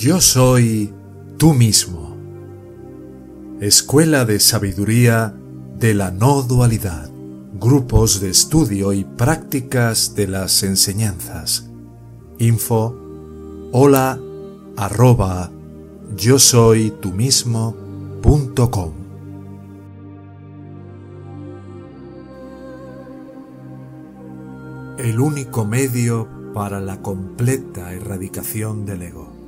Yo soy tú mismo. Escuela de Sabiduría de la No Dualidad. Grupos de estudio y prácticas de las enseñanzas. Info hola arroba yo soy tú mismo punto com. El único medio para la completa erradicación del ego.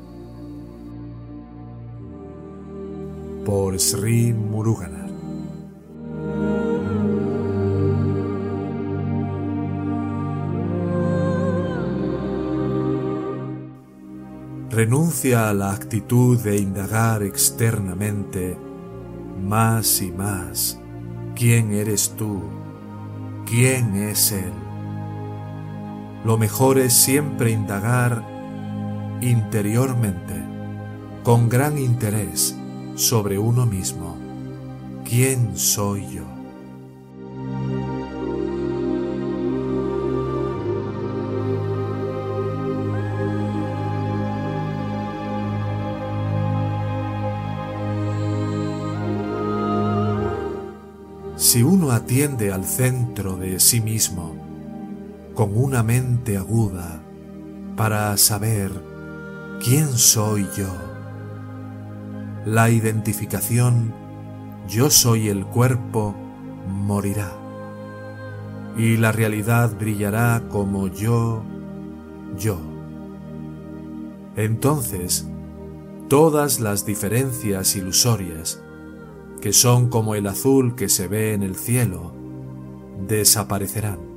Por Sri Muruganar. Renuncia a la actitud de indagar externamente más y más quién eres tú, quién es Él. Lo mejor es siempre indagar interiormente, con gran interés, sobre uno mismo. ¿Quién soy yo? Si uno atiende al centro de sí mismo con una mente aguda para saber quién soy yo, la identificación yo soy el cuerpo morirá y la realidad brillará como yo, yo. Entonces, todas las diferencias ilusorias que son como el azul que se ve en el cielo, desaparecerán.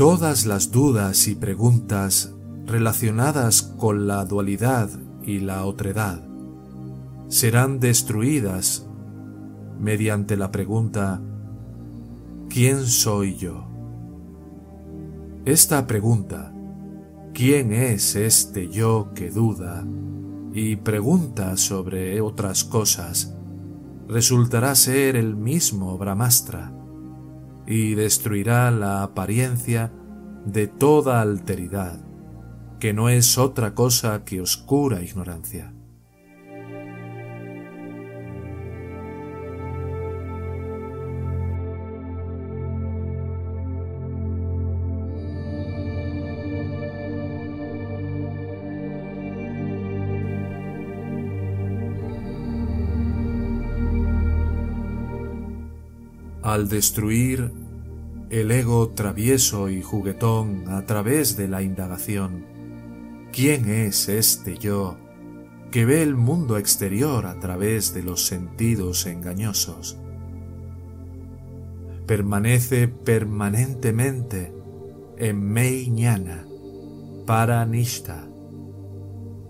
Todas las dudas y preguntas relacionadas con la dualidad y la otredad serán destruidas mediante la pregunta ¿quién soy yo? Esta pregunta, ¿quién es este yo que duda y pregunta sobre otras cosas, resultará ser el mismo Brahmastra y destruirá la apariencia de toda alteridad que no es otra cosa que oscura ignorancia. Al destruir el ego travieso y juguetón a través de la indagación, ¿Quién es este yo que ve el mundo exterior a través de los sentidos engañosos? Permanece permanentemente en Meiñana, para Nishta.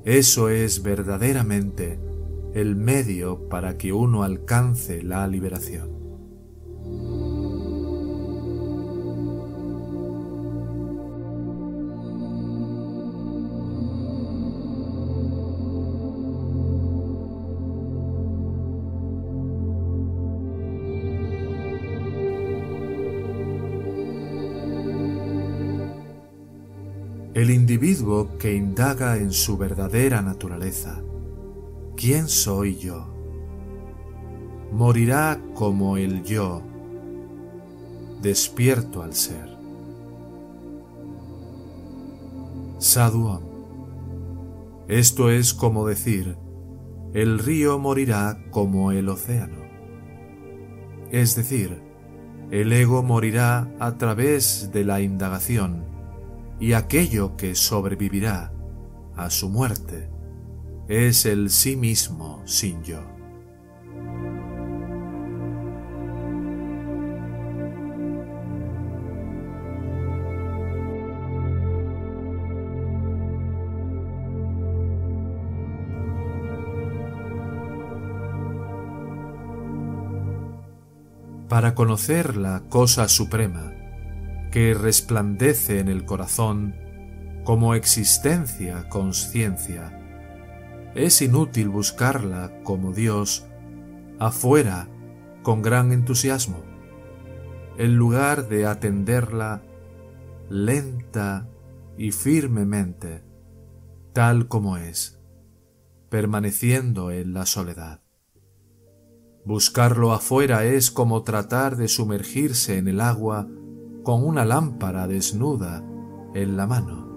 Eso es verdaderamente el medio para que uno alcance la liberación. Individuo que indaga en su verdadera naturaleza, ¿quién soy yo? Morirá como el yo, despierto al ser. Saduam. Esto es como decir, el río morirá como el océano. Es decir, el ego morirá a través de la indagación y aquello que sobrevivirá a su muerte es el sí mismo sin yo. Para conocer la cosa suprema, que resplandece en el corazón como existencia conciencia. Es inútil buscarla como Dios afuera con gran entusiasmo, en lugar de atenderla lenta y firmemente, tal como es, permaneciendo en la soledad. Buscarlo afuera es como tratar de sumergirse en el agua con una lámpara desnuda en la mano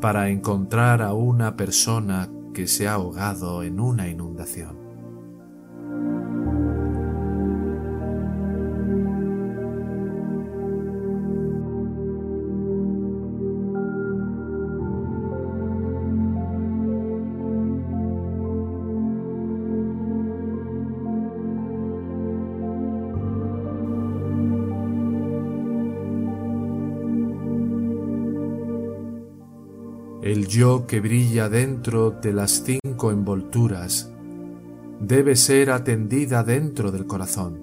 para encontrar a una persona que se ha ahogado en una inundación. El yo que brilla dentro de las cinco envolturas debe ser atendida dentro del corazón.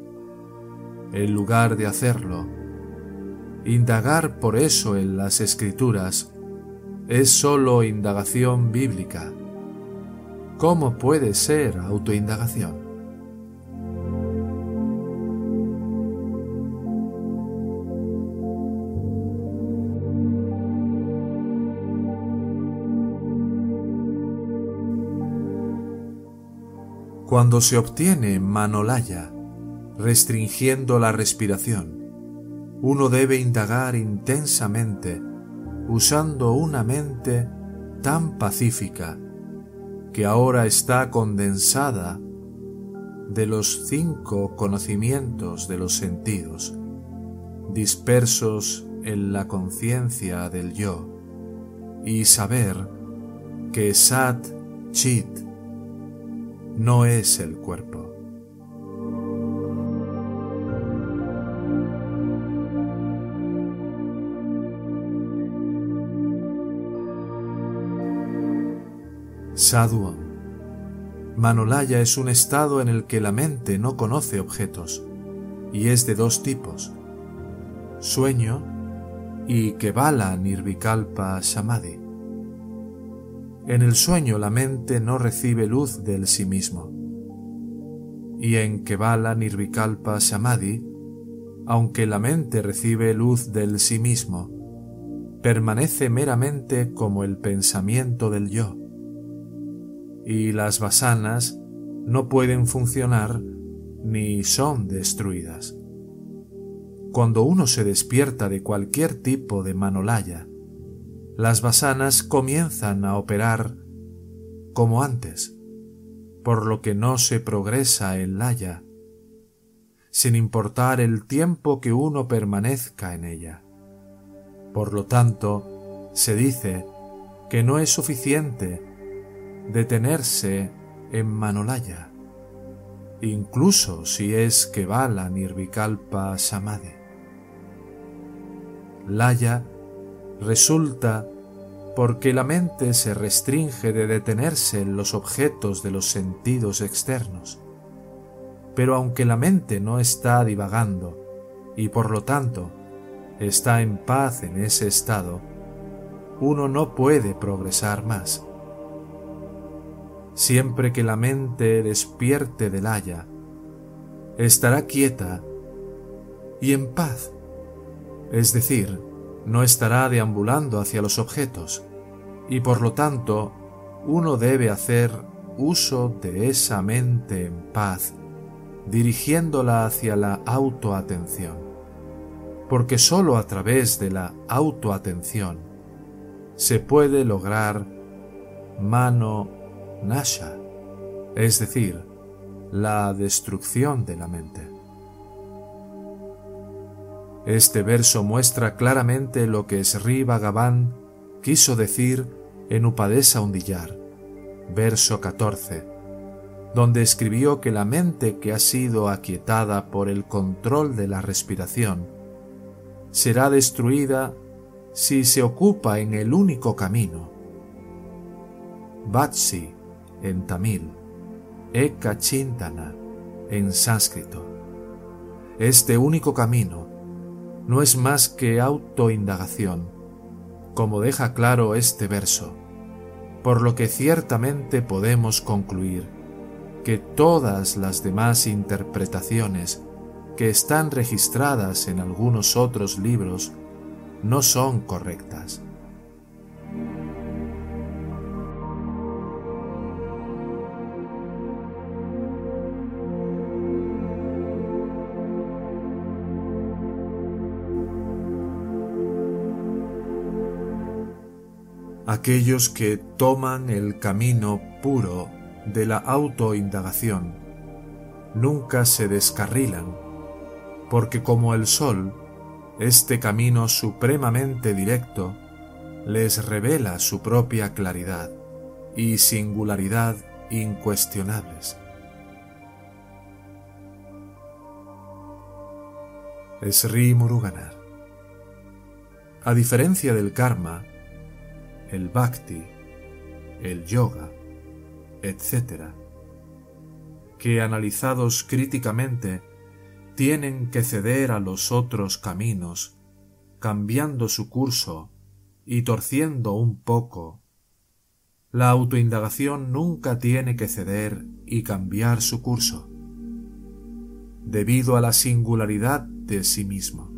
En lugar de hacerlo, indagar por eso en las escrituras es sólo indagación bíblica. ¿Cómo puede ser autoindagación? Cuando se obtiene manolaya, restringiendo la respiración, uno debe indagar intensamente usando una mente tan pacífica que ahora está condensada de los cinco conocimientos de los sentidos, dispersos en la conciencia del yo, y saber que Sat Chit no es el cuerpo. Sadhuam. Manolaya es un estado en el que la mente no conoce objetos y es de dos tipos, sueño y Kevala Nirvikalpa Samadhi. En el sueño la mente no recibe luz del sí mismo. Y en Kevala Nirvikalpa Samadhi, aunque la mente recibe luz del sí mismo, permanece meramente como el pensamiento del yo. Y las vasanas no pueden funcionar ni son destruidas. Cuando uno se despierta de cualquier tipo de manolaya, las basanas comienzan a operar como antes, por lo que no se progresa en Laya, sin importar el tiempo que uno permanezca en ella. Por lo tanto, se dice que no es suficiente detenerse en Manolaya, incluso si es que va la Nirvikalpa Samadhi. Resulta porque la mente se restringe de detenerse en los objetos de los sentidos externos. Pero aunque la mente no está divagando y por lo tanto está en paz en ese estado, uno no puede progresar más. Siempre que la mente despierte del haya, estará quieta y en paz, es decir, no estará deambulando hacia los objetos, y por lo tanto uno debe hacer uso de esa mente en paz, dirigiéndola hacia la autoatención, porque sólo a través de la autoatención se puede lograr mano nasha, es decir, la destrucción de la mente. Este verso muestra claramente lo que Sri Bhagavan quiso decir en Upadesa Undillar, verso 14, donde escribió que la mente que ha sido aquietada por el control de la respiración será destruida si se ocupa en el único camino. Vatsi en tamil, Eka Chintana en sánscrito. Este único camino no es más que autoindagación, como deja claro este verso, por lo que ciertamente podemos concluir que todas las demás interpretaciones que están registradas en algunos otros libros no son correctas. Aquellos que toman el camino puro de la autoindagación nunca se descarrilan, porque como el sol, este camino supremamente directo les revela su propia claridad y singularidad incuestionables. Sri Muruganar. A diferencia del karma, el bhakti, el yoga, etc., que analizados críticamente tienen que ceder a los otros caminos, cambiando su curso y torciendo un poco. La autoindagación nunca tiene que ceder y cambiar su curso, debido a la singularidad de sí mismo.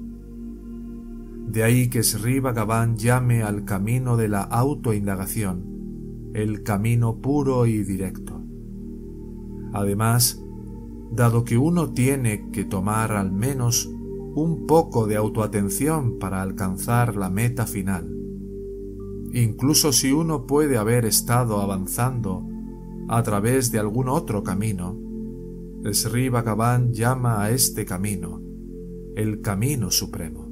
De ahí que Sri Bhagavan llame al camino de la autoindagación el camino puro y directo. Además, dado que uno tiene que tomar al menos un poco de autoatención para alcanzar la meta final, incluso si uno puede haber estado avanzando a través de algún otro camino, Sri Bhagavan llama a este camino el camino supremo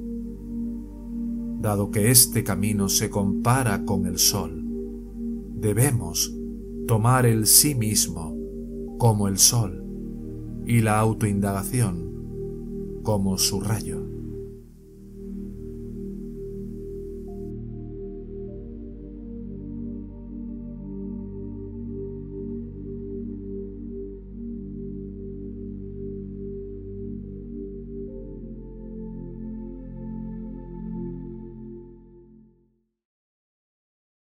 dado que este camino se compara con el sol, debemos tomar el sí mismo como el sol y la autoindagación como su rayo.